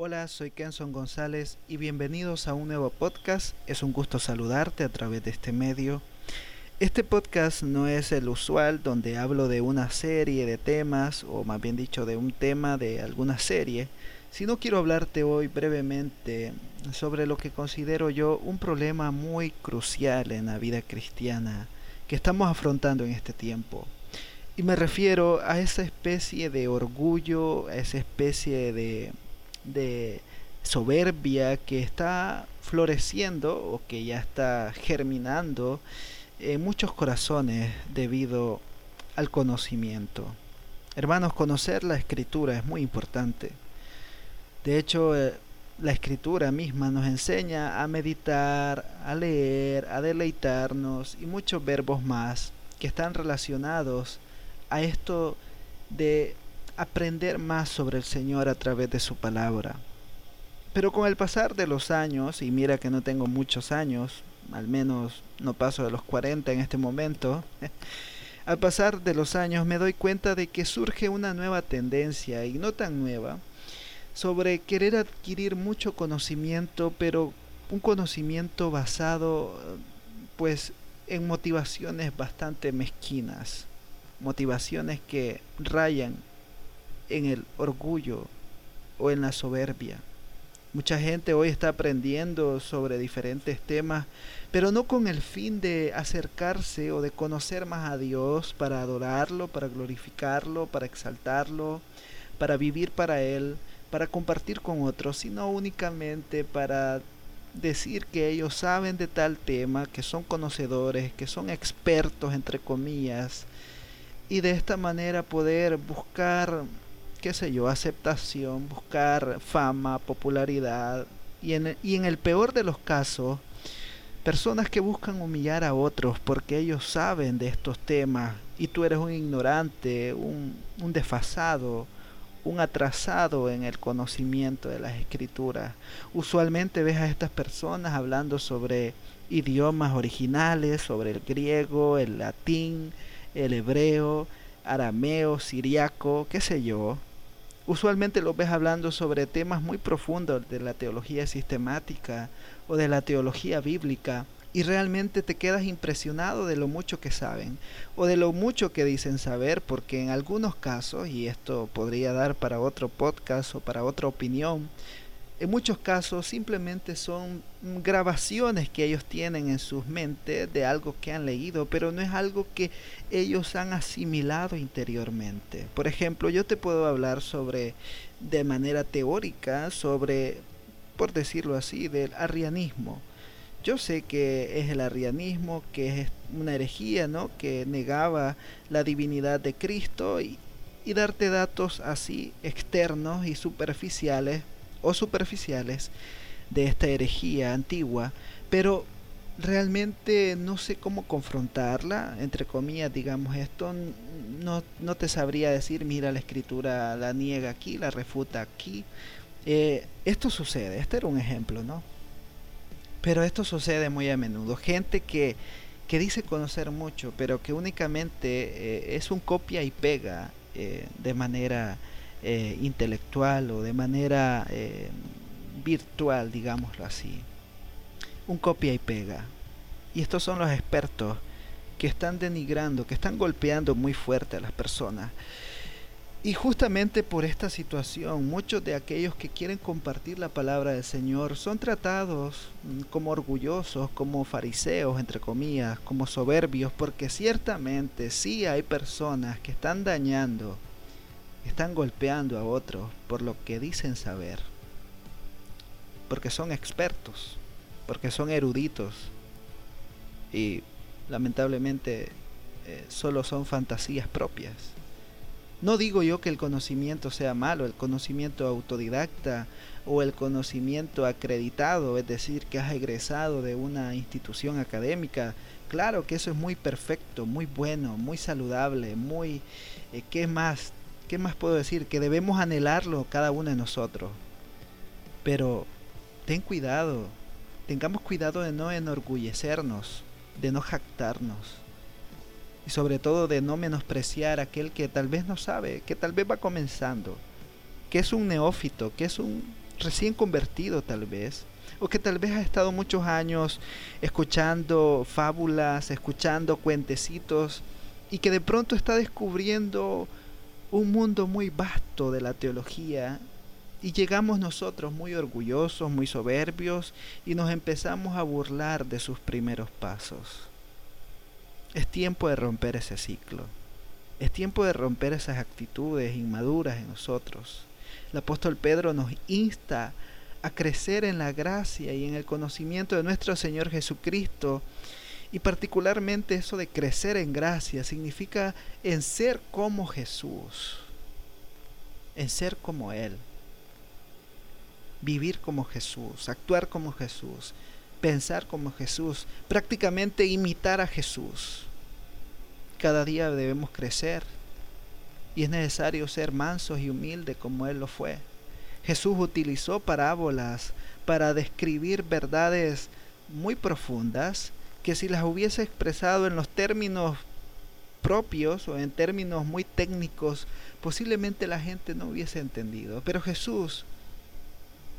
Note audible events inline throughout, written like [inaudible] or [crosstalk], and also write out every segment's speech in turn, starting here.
Hola, soy Kenson González y bienvenidos a un nuevo podcast. Es un gusto saludarte a través de este medio. Este podcast no es el usual donde hablo de una serie de temas, o más bien dicho de un tema de alguna serie, sino quiero hablarte hoy brevemente sobre lo que considero yo un problema muy crucial en la vida cristiana que estamos afrontando en este tiempo. Y me refiero a esa especie de orgullo, a esa especie de de soberbia que está floreciendo o que ya está germinando en muchos corazones debido al conocimiento. Hermanos, conocer la escritura es muy importante. De hecho, eh, la escritura misma nos enseña a meditar, a leer, a deleitarnos y muchos verbos más que están relacionados a esto de aprender más sobre el Señor a través de su palabra. Pero con el pasar de los años, y mira que no tengo muchos años, al menos no paso de los 40 en este momento, [laughs] al pasar de los años me doy cuenta de que surge una nueva tendencia, y no tan nueva, sobre querer adquirir mucho conocimiento, pero un conocimiento basado pues en motivaciones bastante mezquinas, motivaciones que rayan en el orgullo o en la soberbia. Mucha gente hoy está aprendiendo sobre diferentes temas, pero no con el fin de acercarse o de conocer más a Dios para adorarlo, para glorificarlo, para exaltarlo, para vivir para Él, para compartir con otros, sino únicamente para decir que ellos saben de tal tema, que son conocedores, que son expertos, entre comillas, y de esta manera poder buscar qué sé yo, aceptación, buscar fama, popularidad y en, y en el peor de los casos, personas que buscan humillar a otros porque ellos saben de estos temas y tú eres un ignorante, un, un desfasado, un atrasado en el conocimiento de las escrituras. Usualmente ves a estas personas hablando sobre idiomas originales, sobre el griego, el latín, el hebreo, arameo, siriaco, qué sé yo, Usualmente los ves hablando sobre temas muy profundos de la teología sistemática o de la teología bíblica y realmente te quedas impresionado de lo mucho que saben o de lo mucho que dicen saber porque en algunos casos, y esto podría dar para otro podcast o para otra opinión, en muchos casos simplemente son grabaciones que ellos tienen en sus mentes de algo que han leído, pero no es algo que ellos han asimilado interiormente. Por ejemplo, yo te puedo hablar sobre, de manera teórica, sobre, por decirlo así, del arrianismo. Yo sé que es el arrianismo, que es una herejía, ¿no? Que negaba la divinidad de Cristo y, y darte datos así externos y superficiales o superficiales de esta herejía antigua, pero realmente no sé cómo confrontarla, entre comillas, digamos esto, no, no te sabría decir, mira, la escritura la niega aquí, la refuta aquí. Eh, esto sucede, este era un ejemplo, ¿no? Pero esto sucede muy a menudo. Gente que, que dice conocer mucho, pero que únicamente eh, es un copia y pega eh, de manera eh, intelectual o de manera eh, virtual, digámoslo así. Un copia y pega. Y estos son los expertos que están denigrando, que están golpeando muy fuerte a las personas. Y justamente por esta situación, muchos de aquellos que quieren compartir la palabra del Señor son tratados mm, como orgullosos, como fariseos, entre comillas, como soberbios, porque ciertamente sí hay personas que están dañando están golpeando a otros por lo que dicen saber, porque son expertos, porque son eruditos y lamentablemente eh, solo son fantasías propias. No digo yo que el conocimiento sea malo, el conocimiento autodidacta o el conocimiento acreditado, es decir, que has egresado de una institución académica, claro que eso es muy perfecto, muy bueno, muy saludable, muy... Eh, ¿Qué más? ¿Qué más puedo decir? Que debemos anhelarlo cada uno de nosotros. Pero ten cuidado, tengamos cuidado de no enorgullecernos, de no jactarnos. Y sobre todo de no menospreciar a aquel que tal vez no sabe, que tal vez va comenzando, que es un neófito, que es un recién convertido tal vez, o que tal vez ha estado muchos años escuchando fábulas, escuchando cuentecitos, y que de pronto está descubriendo un mundo muy vasto de la teología y llegamos nosotros muy orgullosos, muy soberbios y nos empezamos a burlar de sus primeros pasos. Es tiempo de romper ese ciclo. Es tiempo de romper esas actitudes inmaduras en nosotros. El apóstol Pedro nos insta a crecer en la gracia y en el conocimiento de nuestro Señor Jesucristo. Y particularmente eso de crecer en gracia significa en ser como Jesús, en ser como Él vivir como Jesús, actuar como Jesús, pensar como Jesús, prácticamente imitar a Jesús. Cada día debemos crecer y es necesario ser mansos y humildes como Él lo fue. Jesús utilizó parábolas para describir verdades muy profundas que si las hubiese expresado en los términos propios o en términos muy técnicos, posiblemente la gente no hubiese entendido. Pero Jesús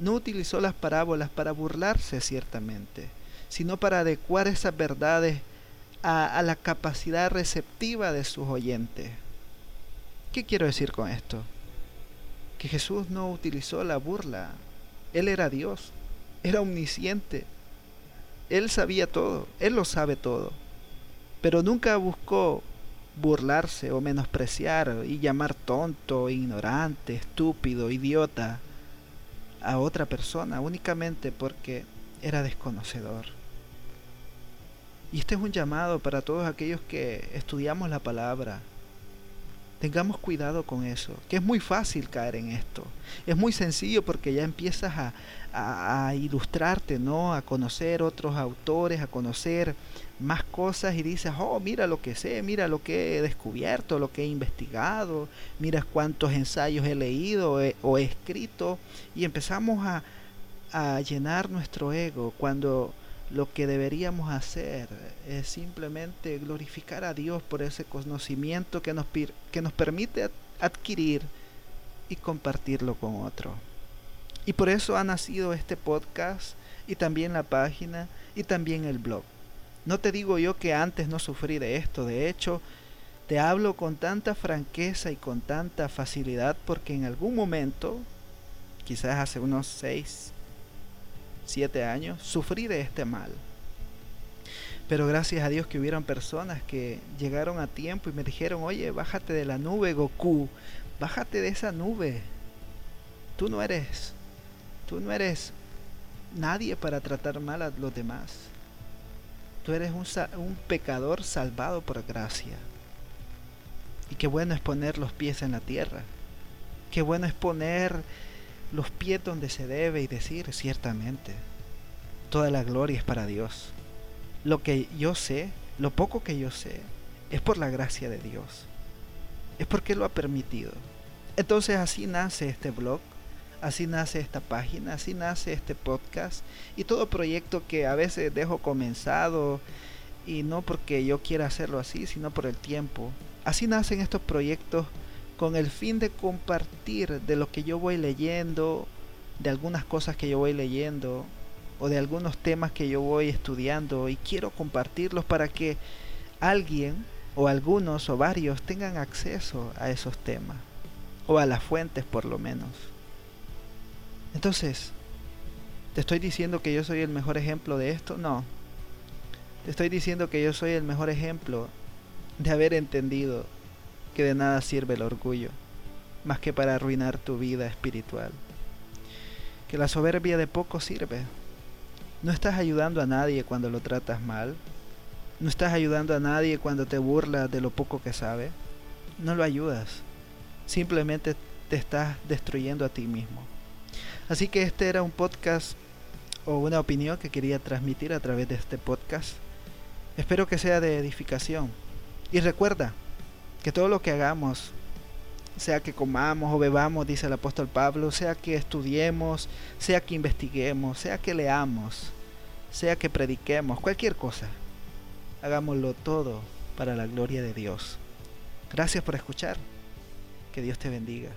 no utilizó las parábolas para burlarse ciertamente, sino para adecuar esas verdades a, la capacidad receptiva de sus oyentes. ¿Qué quiero decir con esto? Que Jesús no utilizó la burla. Él era Dios, era omnisciente. Él sabía todo, Él lo sabe todo. Pero nunca buscó burlarse o menospreciar y llamar tonto, ignorante, estúpido, idiota a otra persona únicamente porque era desconocedor. Y este es un llamado para todos aquellos que estudiamos la palabra. Tengamos cuidado con eso, que es muy fácil caer en esto. Es muy sencillo porque ya empiezas a, a, ilustrarte, ¿no? A conocer otros autores, a conocer más cosas y dices, oh, mira lo que sé, mira lo que he descubierto, lo que he investigado, mira cuántos ensayos he leído o he escrito y empezamos a, a llenar nuestro ego cuando lo que deberíamos hacer es simplemente glorificar a Dios por ese conocimiento que nos, que nos permite adquirir y compartirlo con otro. Y por eso ha nacido este podcast y también la página y también el blog. No te digo yo que antes no sufrí de esto, de hecho, te hablo con tanta franqueza y con tanta facilidad porque en algún momento, quizás hace unos 6, 7 años, sufrí de este mal. Pero gracias a Dios que hubieron personas que llegaron a tiempo y me dijeron, oye, bájate de la nube, Goku, bájate de esa nube. Tú no eres Tú no eres nadie para tratar mal a los demás. Tú eres un, un, pecador salvado por gracia. Y qué bueno es poner los pies en la tierra. Qué bueno es poner los pies donde se debe y decir ciertamente, toda la gloria es para Dios. Lo que yo sé, lo poco que yo sé, es por la gracia de Dios. Es porque lo ha permitido. Entonces así nace este blog Así nace esta página, así nace este podcast y todo proyecto que a veces dejo comenzado y no porque yo quiera hacerlo así, sino por el tiempo. Así nacen estos proyectos con el fin de compartir de lo que yo voy leyendo, de algunas cosas que yo voy leyendo o de algunos temas que yo voy estudiando y quiero compartirlos para que alguien o algunos o varios tengan acceso a esos temas o a las fuentes por lo menos. Entonces, ¿te estoy diciendo que yo soy el mejor ejemplo de esto? No. Te estoy diciendo que yo soy el mejor ejemplo de haber entendido que de nada sirve el orgullo, más que para arruinar tu vida espiritual. Que la soberbia de poco sirve. No estás ayudando a nadie cuando lo tratas mal. No estás ayudando a nadie cuando te burlas de lo poco que sabe. No lo ayudas. Simplemente te estás destruyendo a ti mismo. Así que este era un podcast o una opinión que quería transmitir a través de este podcast. Espero que sea de edificación. Y recuerda que todo lo que hagamos, sea que comamos o bebamos, dice el apóstol Pablo, sea que estudiemos, sea que investiguemos, sea que leamos, sea que prediquemos, cualquier cosa, hagámoslo todo para la gloria de Dios. Gracias por escuchar. Que Dios te bendiga.